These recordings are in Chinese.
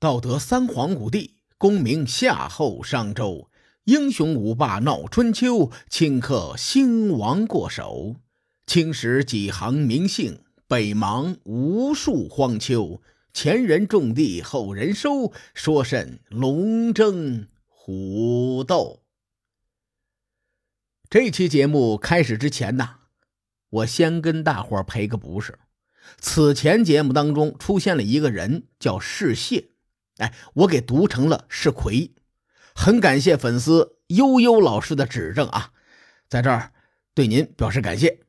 道德三皇五帝，功名夏后商周，英雄五霸闹春秋，顷刻兴亡过手。青史几行名姓，北邙无数荒丘。前人种地，后人收，说甚龙争虎斗？这期节目开始之前呢，我先跟大伙儿赔个不是。此前节目当中出现了一个人叫世谢，哎，我给读成了是魁。很感谢粉丝悠悠老师的指正啊，在这儿对您表示感谢。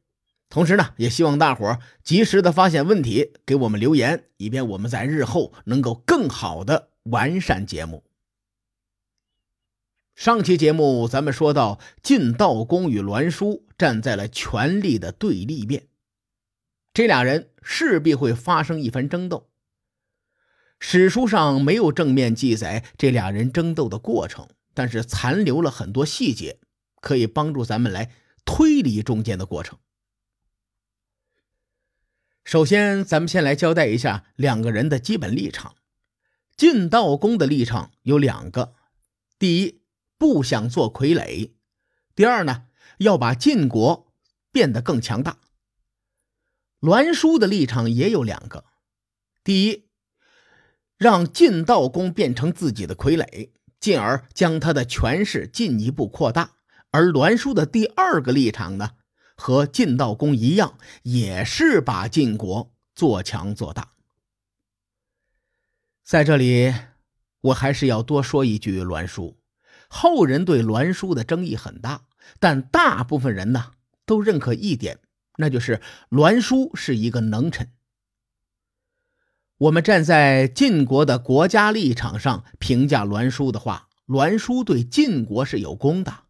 同时呢，也希望大伙及时的发现问题，给我们留言，以便我们在日后能够更好的完善节目。上期节目咱们说到晋悼公与栾书站在了权力的对立面，这俩人势必会发生一番争斗。史书上没有正面记载这俩人争斗的过程，但是残留了很多细节，可以帮助咱们来推理中间的过程。首先，咱们先来交代一下两个人的基本立场。晋悼公的立场有两个：第一，不想做傀儡；第二呢，要把晋国变得更强大。栾书的立场也有两个：第一，让晋悼公变成自己的傀儡，进而将他的权势进一步扩大；而栾书的第二个立场呢？和晋悼公一样，也是把晋国做强做大。在这里，我还是要多说一句：栾书后人对栾书的争议很大，但大部分人呢都认可一点，那就是栾书是一个能臣。我们站在晋国的国家立场上评价栾书的话，栾书对晋国是有功的。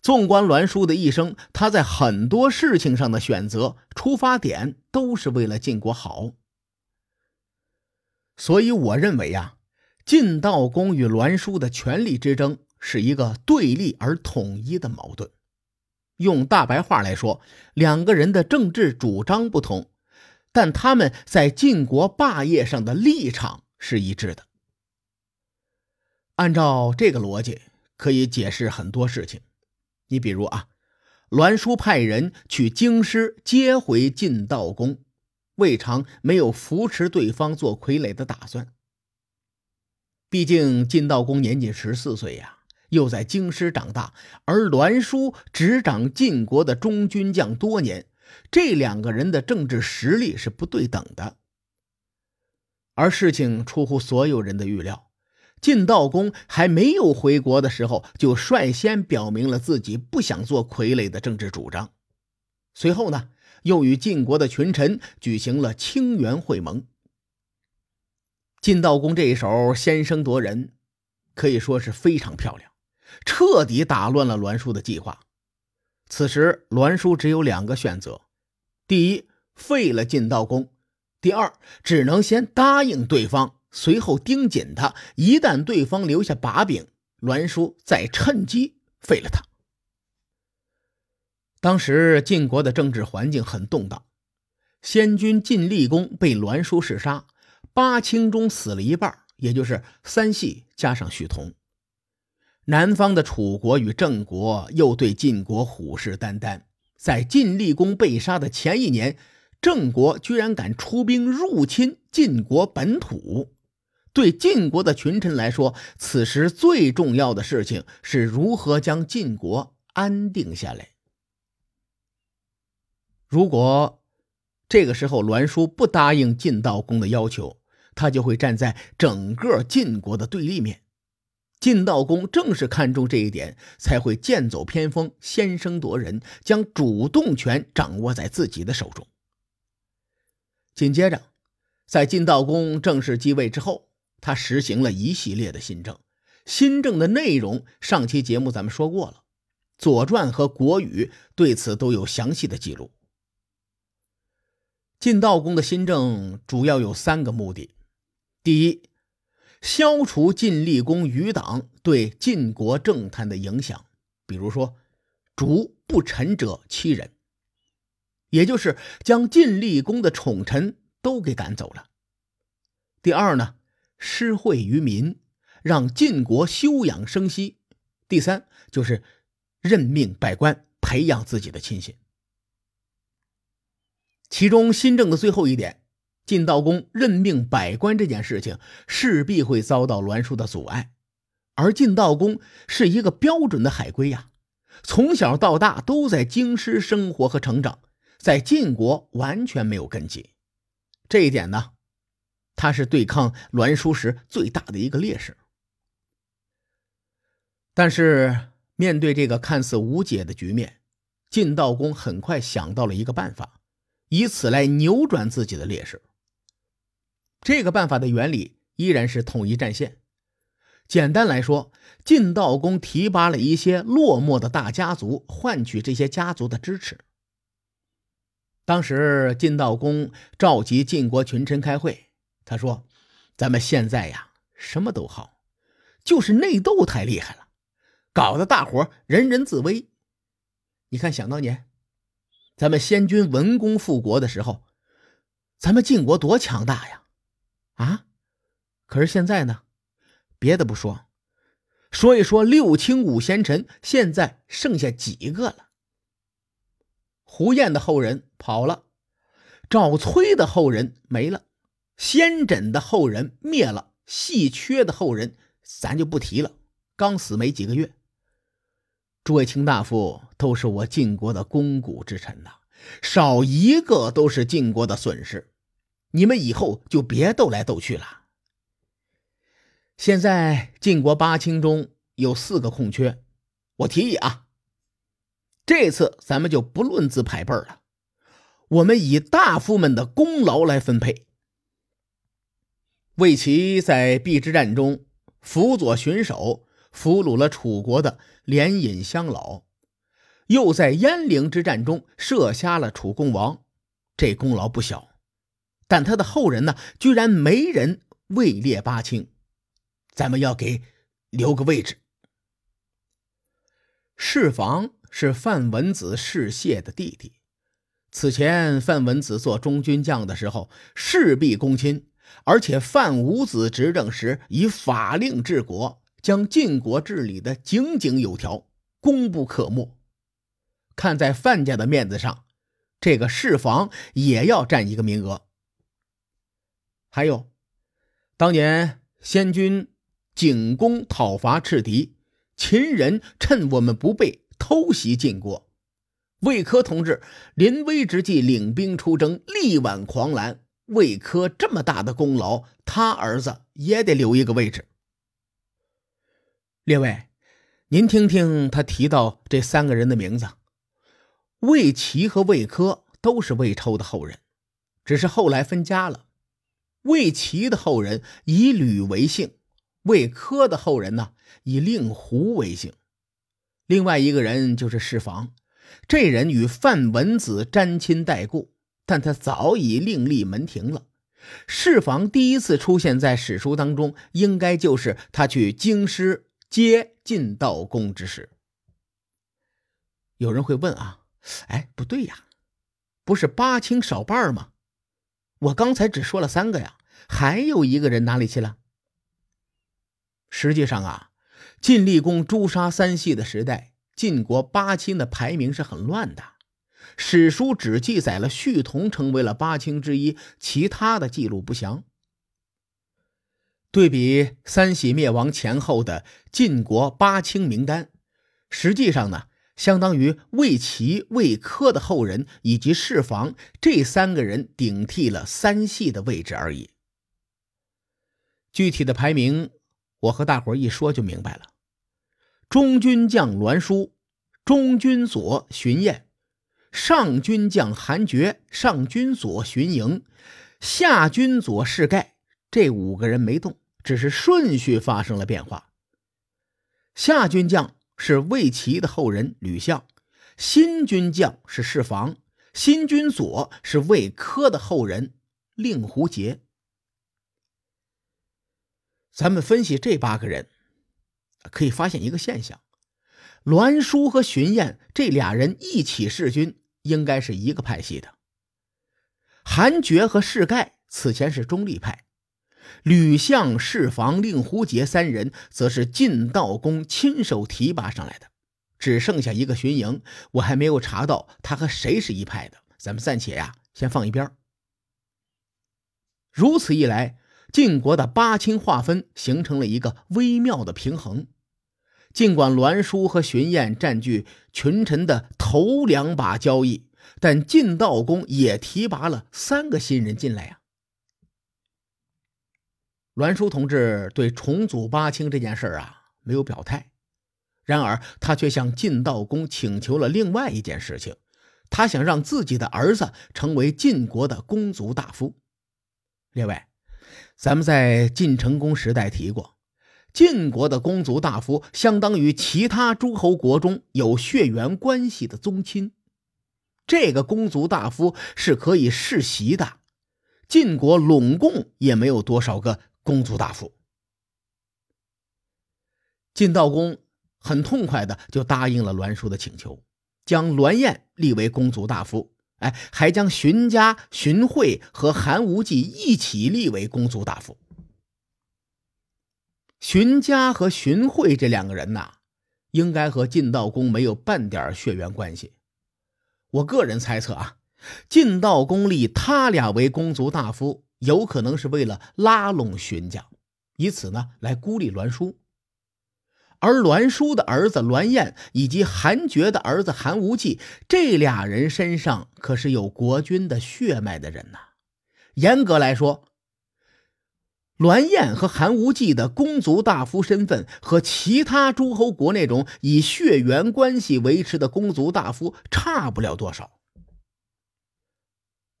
纵观栾书的一生，他在很多事情上的选择出发点都是为了晋国好。所以，我认为呀，晋悼公与栾书的权力之争是一个对立而统一的矛盾。用大白话来说，两个人的政治主张不同，但他们在晋国霸业上的立场是一致的。按照这个逻辑，可以解释很多事情。你比如啊，栾书派人去京师接回晋悼公，未尝没有扶持对方做傀儡的打算。毕竟晋悼公年仅十四岁呀，又在京师长大，而栾书执掌晋国的中军将多年，这两个人的政治实力是不对等的。而事情出乎所有人的预料。晋悼公还没有回国的时候，就率先表明了自己不想做傀儡的政治主张。随后呢，又与晋国的群臣举行了清源会盟。晋悼公这一手先声夺人，可以说是非常漂亮，彻底打乱了栾书的计划。此时，栾书只有两个选择：第一，废了晋悼公；第二，只能先答应对方。随后盯紧他，一旦对方留下把柄，栾书再趁机废了他。当时晋国的政治环境很动荡，先君晋厉公被栾书弑杀，八卿中死了一半，也就是三系加上许同。南方的楚国与郑国又对晋国虎视眈眈，在晋厉公被杀的前一年，郑国居然敢出兵入侵晋国本土。对晋国的群臣来说，此时最重要的事情是如何将晋国安定下来。如果这个时候栾书不答应晋悼公的要求，他就会站在整个晋国的对立面。晋悼公正是看中这一点，才会剑走偏锋、先声夺人，将主动权掌握在自己的手中。紧接着，在晋悼公正式继位之后。他实行了一系列的新政，新政的内容上期节目咱们说过了，《左传》和《国语》对此都有详细的记录。晋悼公的新政主要有三个目的：第一，消除晋厉公余党对晋国政坛的影响，比如说逐不臣者七人，也就是将晋厉公的宠臣都给赶走了；第二呢。施惠于民，让晋国休养生息；第三就是任命百官，培养自己的亲信。其中新政的最后一点，晋悼公任命百官这件事情，势必会遭到栾书的阻碍。而晋悼公是一个标准的海归呀，从小到大都在京师生活和成长，在晋国完全没有根基。这一点呢，他是对抗栾书时最大的一个劣势。但是面对这个看似无解的局面，晋悼公很快想到了一个办法，以此来扭转自己的劣势。这个办法的原理依然是统一战线。简单来说，晋悼公提拔了一些落寞的大家族，换取这些家族的支持。当时晋悼公召集晋国群臣开会，他说：“咱们现在呀，什么都好，就是内斗太厉害了，搞得大伙人人自危。你看，想当年，咱们先君文公复国的时候，咱们晋国多强大呀！啊，可是现在呢，别的不说，说一说六卿五贤臣，现在剩下几个了？”胡彦的后人跑了，赵崔的后人没了，先轸的后人灭了，细缺的后人咱就不提了，刚死没几个月。诸位卿大夫都是我晋国的肱骨之臣呐，少一个都是晋国的损失，你们以后就别斗来斗去了。现在晋国八卿中有四个空缺，我提议啊。这次咱们就不论资排辈了，我们以大夫们的功劳来分配。魏齐在邲之战中辅佐巡守，俘虏了楚国的连尹相老，又在鄢陵之战中射杀了楚共王，这功劳不小。但他的后人呢，居然没人位列八卿，咱们要给留个位置。侍房。是范文子世谢的弟弟。此前范文子做中军将的时候，事必躬亲，而且范武子执政时以法令治国，将晋国治理的井井有条，功不可没。看在范家的面子上，这个侍房也要占一个名额。还有，当年先君景公讨伐赤狄，秦人趁我们不备。偷袭晋国，魏科同志临危之际领兵出征，力挽狂澜。魏科这么大的功劳，他儿子也得留一个位置。列位，您听听他提到这三个人的名字：魏齐和魏科都是魏抽的后人，只是后来分家了。魏齐的后人以吕为姓，魏科的后人呢以令狐为姓。另外一个人就是世房，这人与范文子沾亲带故，但他早已另立门庭了。世房第一次出现在史书当中，应该就是他去京师接晋悼公之时。有人会问啊，哎，不对呀，不是八卿少半吗？我刚才只说了三个呀，还有一个人哪里去了？实际上啊。晋厉公诛杀三系的时代，晋国八卿的排名是很乱的。史书只记载了胥同成为了八卿之一，其他的记录不详。对比三喜灭亡前后的晋国八卿名单，实际上呢，相当于魏齐、魏科的后人以及世房这三个人顶替了三系的位置而已。具体的排名，我和大伙一说就明白了。中军将栾书，中军左荀彦，上军将韩厥，上军左荀盈，下军左士盖。这五个人没动，只是顺序发生了变化。下军将是魏齐的后人吕相，新军将是世房，新军左是魏科的后人令狐杰。咱们分析这八个人。可以发现一个现象：栾书和荀彦这俩人一起弑君，应该是一个派系的。韩厥和士盖此前是中立派，吕相、侍房、令狐杰三人则是晋道公亲手提拔上来的。只剩下一个巡营，我还没有查到他和谁是一派的。咱们暂且呀，先放一边。如此一来，晋国的八卿划分形成了一个微妙的平衡。尽管栾书和荀偃占据群臣的头两把交椅，但晋悼公也提拔了三个新人进来呀。栾书同志对重组八卿这件事啊没有表态，然而他却向晋悼公请求了另外一件事情，他想让自己的儿子成为晋国的公族大夫。列位，咱们在晋成公时代提过。晋国的公族大夫相当于其他诸侯国中有血缘关系的宗亲，这个公族大夫是可以世袭的。晋国拢共也没有多少个公族大夫。晋悼公很痛快的就答应了栾书的请求，将栾燕立为公族大夫，哎，还将荀家、荀惠和韩无忌一起立为公族大夫。荀家和荀惠这两个人呐，应该和晋悼公没有半点血缘关系。我个人猜测啊，晋悼公立他俩为公族大夫，有可能是为了拉拢荀家，以此呢来孤立栾书。而栾书的儿子栾燕以及韩厥的儿子韩无忌，这俩人身上可是有国君的血脉的人呐。严格来说。栾燕和韩无忌的公族大夫身份和其他诸侯国那种以血缘关系维持的公族大夫差不了多少。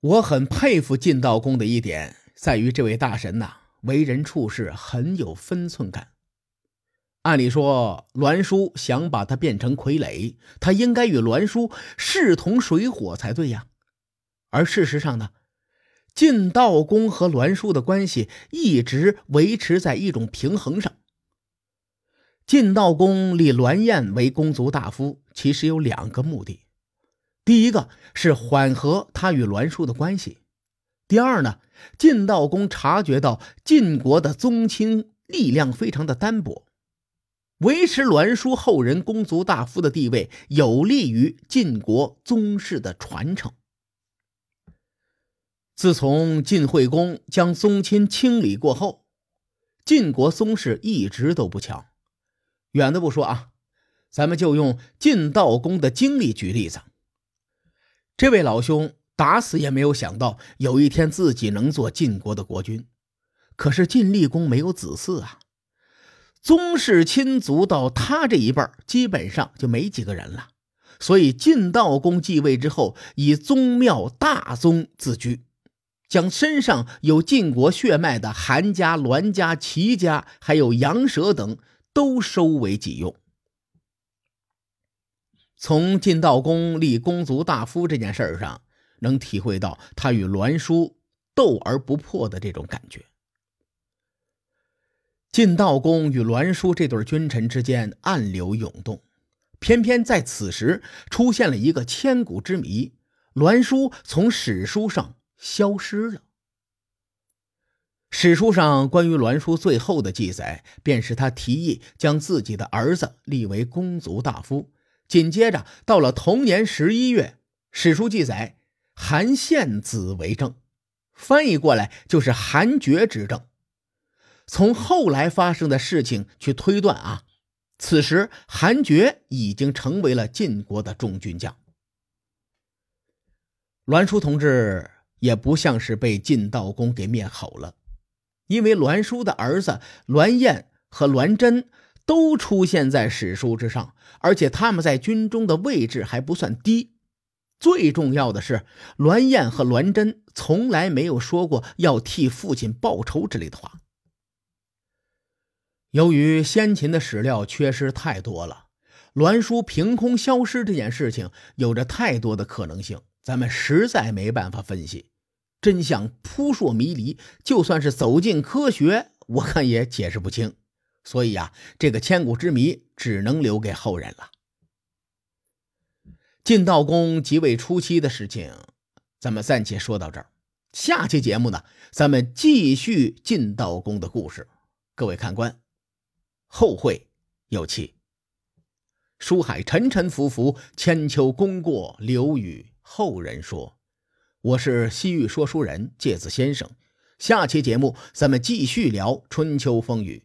我很佩服晋悼公的一点在于，这位大神呐，为人处事很有分寸感。按理说，栾书想把他变成傀儡，他应该与栾书势同水火才对呀。而事实上呢？晋悼公和栾书的关系一直维持在一种平衡上。晋悼公立栾燕为公族大夫，其实有两个目的：第一个是缓和他与栾书的关系；第二呢，晋悼公察觉到晋国的宗亲力量非常的单薄，维持栾书后人公族大夫的地位，有利于晋国宗室的传承。自从晋惠公将宗亲清理过后，晋国宗室一直都不强。远的不说啊，咱们就用晋悼公的经历举例子。这位老兄打死也没有想到有一天自己能做晋国的国君。可是晋厉公没有子嗣啊，宗室亲族到他这一辈基本上就没几个人了。所以晋悼公继位之后，以宗庙大宗自居。将身上有晋国血脉的韩家、栾家、齐家，还有杨舍等，都收为己用。从晋悼公立公族大夫这件事儿上，能体会到他与栾书斗而不破的这种感觉。晋悼公与栾书这对君臣之间暗流涌动，偏偏在此时出现了一个千古之谜：栾书从史书上。消失了。史书上关于栾书最后的记载，便是他提议将自己的儿子立为公族大夫。紧接着，到了同年十一月，史书记载韩献子为政，翻译过来就是韩厥执政。从后来发生的事情去推断啊，此时韩厥已经成为了晋国的中军将。栾书同志。也不像是被晋悼公给灭口了，因为栾书的儿子栾燕和栾真都出现在史书之上，而且他们在军中的位置还不算低。最重要的是，栾燕和栾真从来没有说过要替父亲报仇之类的话。由于先秦的史料缺失太多了，栾书凭空消失这件事情有着太多的可能性，咱们实在没办法分析。真相扑朔迷离，就算是走进科学，我看也解释不清。所以啊，这个千古之谜只能留给后人了。晋悼公即位初期的事情，咱们暂且说到这儿。下期节目呢，咱们继续晋道公的故事。各位看官，后会有期。书海沉沉浮浮，千秋功过留与后人说。我是西域说书人介子先生。下期节目咱们继续聊春秋风雨。